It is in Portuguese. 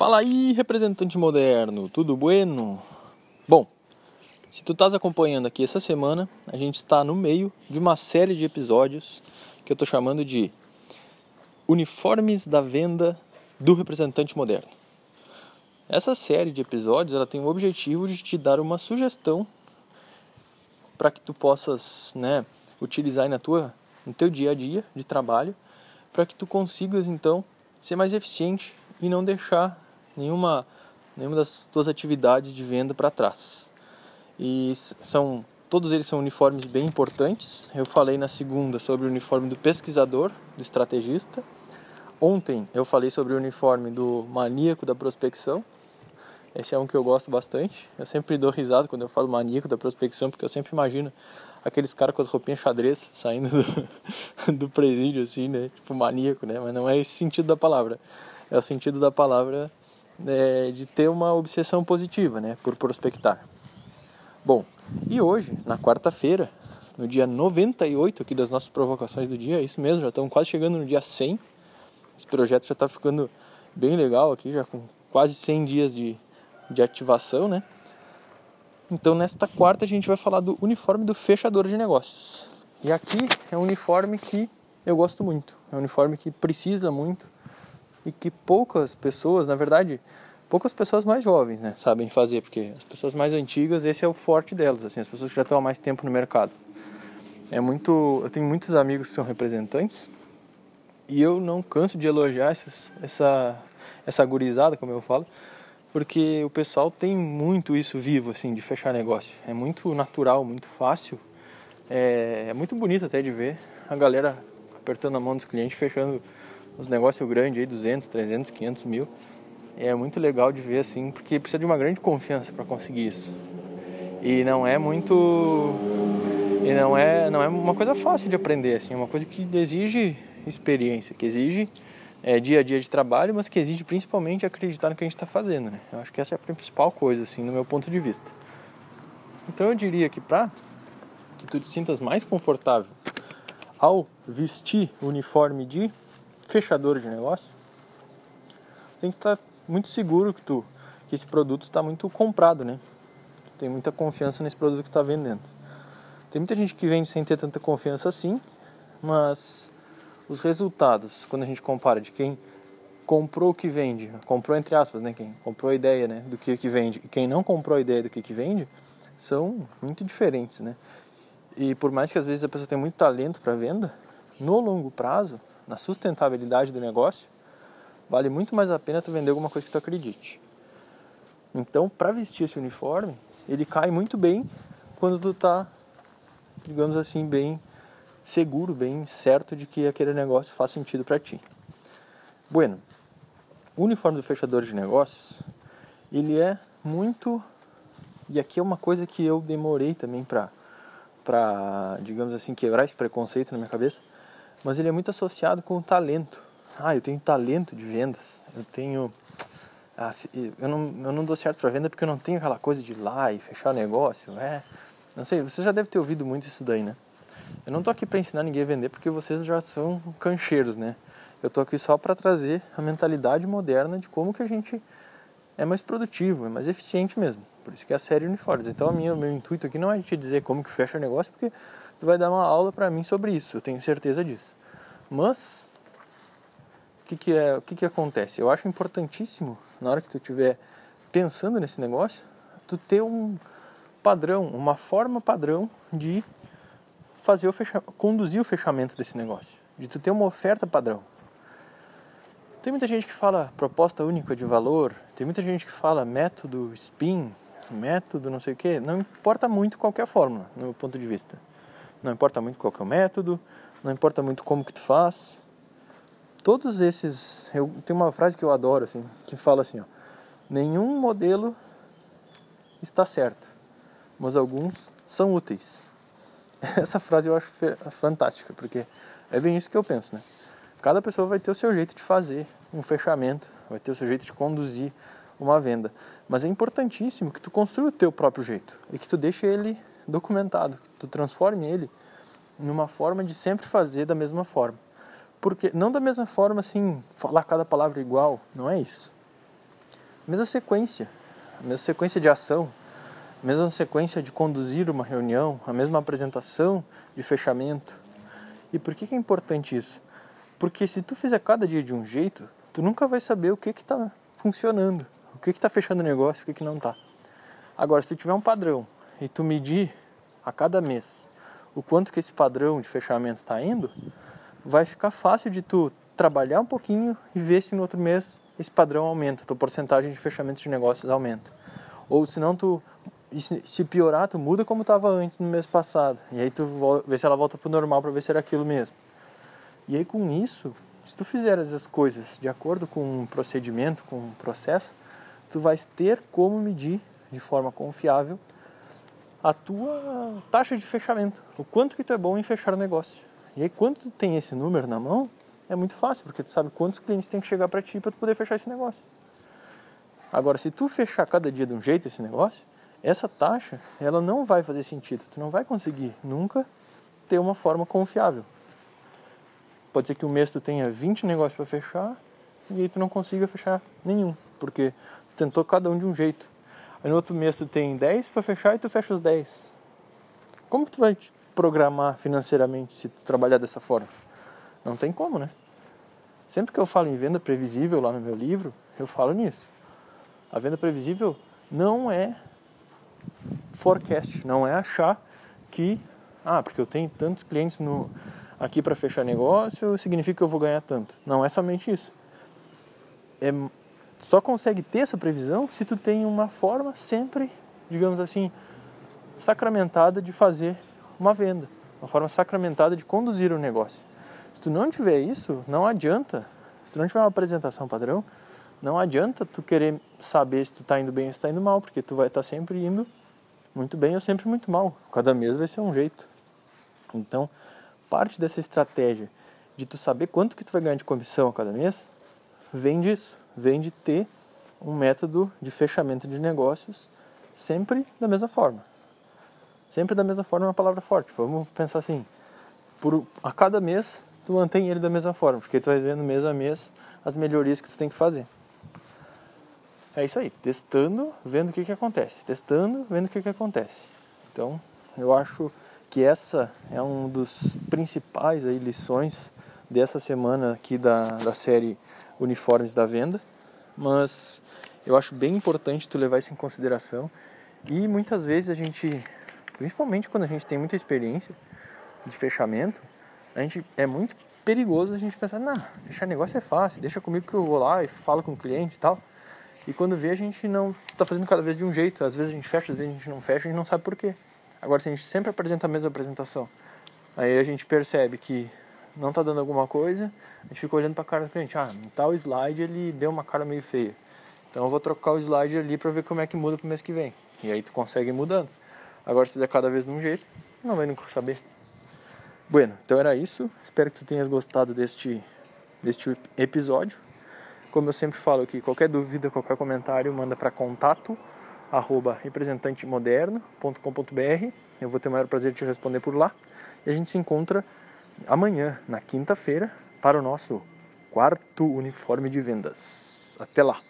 Fala aí, representante moderno, tudo bueno? Bom, se tu estás acompanhando aqui essa semana, a gente está no meio de uma série de episódios que eu estou chamando de Uniformes da Venda do Representante Moderno. Essa série de episódios ela tem o objetivo de te dar uma sugestão para que tu possas né, utilizar na tua, no teu dia a dia de trabalho, para que tu consigas então ser mais eficiente e não deixar nenhuma, nenhuma das tuas atividades de venda para trás. E são todos eles são uniformes bem importantes. Eu falei na segunda sobre o uniforme do pesquisador, do estrategista. Ontem eu falei sobre o uniforme do maníaco da prospecção. Esse é um que eu gosto bastante. Eu sempre dou risada quando eu falo maníaco da prospecção, porque eu sempre imagino aqueles caras com as roupinhas xadrez saindo do, do presídio, assim, né? Tipo maníaco, né? Mas não é esse sentido da palavra. É o sentido da palavra é, de ter uma obsessão positiva, né? Por prospectar. Bom, e hoje, na quarta-feira, no dia 98 aqui das nossas provocações do dia, é isso mesmo, já estamos quase chegando no dia 100. Esse projeto já está ficando bem legal aqui, já com quase 100 dias de, de ativação, né? Então, nesta quarta, a gente vai falar do uniforme do fechador de negócios. E aqui é um uniforme que eu gosto muito. É um uniforme que precisa muito e que poucas pessoas, na verdade, poucas pessoas mais jovens, né, sabem fazer, porque as pessoas mais antigas, esse é o forte delas, assim, as pessoas que já estão há mais tempo no mercado. É muito, eu tenho muitos amigos que são representantes e eu não canso de elogiar essas, essa essa gurizada, como eu falo, porque o pessoal tem muito isso vivo, assim, de fechar negócio. É muito natural, muito fácil, é, é muito bonito até de ver a galera apertando a mão dos clientes, fechando os negócios grandes aí, 200, 300, 500 mil. É muito legal de ver assim, porque precisa de uma grande confiança para conseguir isso. E não é muito e não é não é uma coisa fácil de aprender assim, é uma coisa que exige experiência, que exige é, dia a dia de trabalho, mas que exige principalmente acreditar no que a gente está fazendo. Né? Eu acho que essa é a principal coisa, assim, no meu ponto de vista. Então eu diria que para que tu te sintas mais confortável ao vestir o uniforme de fechador de negócio, tem que estar tá muito seguro que tu que esse produto está muito comprado, né? Tu tem muita confiança nesse produto que está vendendo. Tem muita gente que vende sem ter tanta confiança assim, mas os resultados, quando a gente compara de quem comprou o que vende, comprou entre aspas, né, quem comprou a ideia, né, do que que vende e quem não comprou a ideia do que que vende, são muito diferentes, né? E por mais que às vezes a pessoa tenha muito talento para venda, no longo prazo, na sustentabilidade do negócio, vale muito mais a pena tu vender alguma coisa que tu acredite. Então, para vestir esse uniforme, ele cai muito bem quando tu tá, digamos assim, bem seguro, bem certo de que aquele negócio faz sentido para ti. Bueno, o uniforme do fechador de negócios, ele é muito e aqui é uma coisa que eu demorei também para para, digamos assim, quebrar esse preconceito na minha cabeça, mas ele é muito associado com o talento. Ah, eu tenho talento de vendas. Eu tenho ah, eu não, eu não dou certo para venda porque eu não tenho aquela coisa de ir lá e fechar negócio, é. Não sei, você já deve ter ouvido muito isso daí, né? Eu não tô aqui para ensinar ninguém a vender porque vocês já são cancheiros, né? Eu tô aqui só para trazer a mentalidade moderna de como que a gente é mais produtivo, é mais eficiente mesmo. Por isso que é a série Uniformes. Então, a minha, o meu intuito aqui não é te dizer como que fecha o negócio, porque tu vai dar uma aula para mim sobre isso, eu tenho certeza disso. Mas o que que é, que que acontece? Eu acho importantíssimo na hora que tu estiver pensando nesse negócio, tu ter um padrão, uma forma padrão de fazer o fecha... conduzir o fechamento desse negócio, de tu ter uma oferta padrão. Tem muita gente que fala proposta única de valor, tem muita gente que fala método spin, método não sei o que, não importa muito qualquer fórmula, no meu ponto de vista. Não importa muito qual é o método, não importa muito como que tu faz. Todos esses, eu tenho uma frase que eu adoro assim, que fala assim, ó, nenhum modelo está certo, mas alguns são úteis. Essa frase eu acho fantástica, porque é bem isso que eu penso, né? Cada pessoa vai ter o seu jeito de fazer um fechamento, vai ter o seu jeito de conduzir uma venda. Mas é importantíssimo que tu construa o teu próprio jeito e que tu deixe ele documentado, que tu transforme ele numa forma de sempre fazer da mesma forma. Porque não da mesma forma assim, falar cada palavra igual, não é isso. mesma sequência, a mesma sequência de ação, a mesma sequência de conduzir uma reunião, a mesma apresentação de fechamento. E por que, que é importante isso? Porque se tu fizer cada dia de um jeito, tu nunca vai saber o que está funcionando, que está fechando o negócio, o que, que não está. Agora, se tu tiver um padrão e tu medir a cada mês o quanto que esse padrão de fechamento está indo, vai ficar fácil de tu trabalhar um pouquinho e ver se no outro mês esse padrão aumenta, tua porcentagem de fechamento de negócios aumenta. Ou se não tu se piorar, tu muda como estava antes no mês passado. E aí tu vê se ela volta pro normal para ver se era aquilo mesmo. E aí com isso, se tu fizer as coisas de acordo com um procedimento, com um processo, tu vais ter como medir de forma confiável a tua taxa de fechamento, o quanto que tu é bom em fechar o negócio. E aí quando tu tem esse número na mão, é muito fácil, porque tu sabe quantos clientes tem que chegar para ti para tu poder fechar esse negócio. Agora, se tu fechar cada dia de um jeito esse negócio, essa taxa, ela não vai fazer sentido. Tu não vai conseguir nunca ter uma forma confiável. Pode ser que um mês tu tenha 20 negócios para fechar e aí tu não consiga fechar nenhum, porque tentou cada um de um jeito. Aí no outro mês tu tem 10 para fechar e tu fecha os 10. Como tu vai te programar financeiramente se tu trabalhar dessa forma? Não tem como, né? Sempre que eu falo em venda previsível lá no meu livro, eu falo nisso. A venda previsível não é forecast, não é achar que, ah, porque eu tenho tantos clientes no, aqui para fechar negócio, significa que eu vou ganhar tanto. Não é somente isso. É, só consegue ter essa previsão se tu tem uma forma sempre, digamos assim, sacramentada de fazer uma venda, uma forma sacramentada de conduzir o um negócio. Se tu não tiver isso, não adianta. Se tu não tiver uma apresentação padrão, não adianta tu querer saber se tu está indo bem ou se está indo mal, porque tu vai estar tá sempre indo muito bem ou sempre muito mal. Cada mês vai ser um jeito. Então, parte dessa estratégia de tu saber quanto que tu vai ganhar de comissão a cada mês, vem disso, vem de ter um método de fechamento de negócios sempre da mesma forma. Sempre da mesma forma é uma palavra forte. Vamos pensar assim, por a cada mês tu mantém ele da mesma forma, porque tu vai vendo mês a mês as melhorias que tu tem que fazer. É isso aí, testando, vendo o que, que acontece. Testando, vendo o que, que acontece. Então, eu acho que essa é um dos principais aí, lições dessa semana aqui da, da série Uniformes da Venda. Mas eu acho bem importante tu levar isso em consideração. E muitas vezes a gente, principalmente quando a gente tem muita experiência de fechamento, a gente é muito perigoso a gente pensar, não, fechar negócio é fácil, deixa comigo que eu vou lá e falo com o cliente e tal. E quando vê, a gente não está fazendo cada vez de um jeito. Às vezes a gente fecha, às vezes a gente não fecha, a gente não sabe por quê. Agora, se a gente sempre apresenta a mesma apresentação, aí a gente percebe que não está dando alguma coisa, a gente fica olhando para a cara do cliente. Ah, tal slide ele deu uma cara meio feia. Então eu vou trocar o slide ali para ver como é que muda para o mês que vem. E aí tu consegue ir mudando. Agora, se der cada vez de um jeito, não vai nunca saber. Bueno, então era isso. Espero que tu tenhas gostado deste, deste episódio. Como eu sempre falo aqui, qualquer dúvida, qualquer comentário, manda para contato arroba representantemoderno.com.br. Eu vou ter o maior prazer de te responder por lá. E a gente se encontra amanhã, na quinta-feira, para o nosso quarto uniforme de vendas. Até lá!